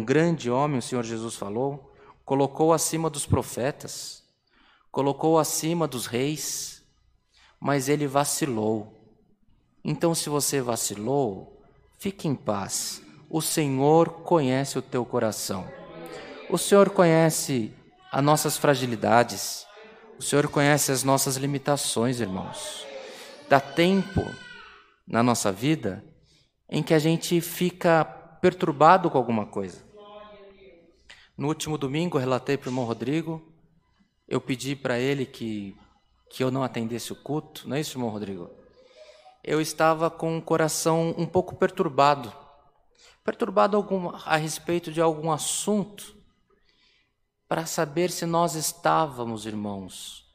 grande homem, o Senhor Jesus falou, colocou acima dos profetas, colocou acima dos reis, mas ele vacilou. Então, se você vacilou, fique em paz. O Senhor conhece o teu coração. O Senhor conhece as nossas fragilidades. O Senhor conhece as nossas limitações, irmãos. Dá tempo na nossa vida em que a gente fica perturbado com alguma coisa. No último domingo, eu relatei para o irmão Rodrigo, eu pedi para ele que, que eu não atendesse o culto, não é isso, irmão Rodrigo? Eu estava com o coração um pouco perturbado, perturbado algum, a respeito de algum assunto, para saber se nós estávamos, irmãos,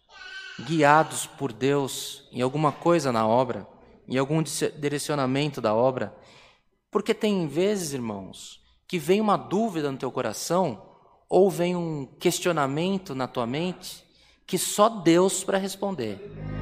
guiados por Deus em alguma coisa na obra, em algum direcionamento da obra. Porque tem vezes, irmãos, que vem uma dúvida no teu coração ou vem um questionamento na tua mente que só Deus para responder.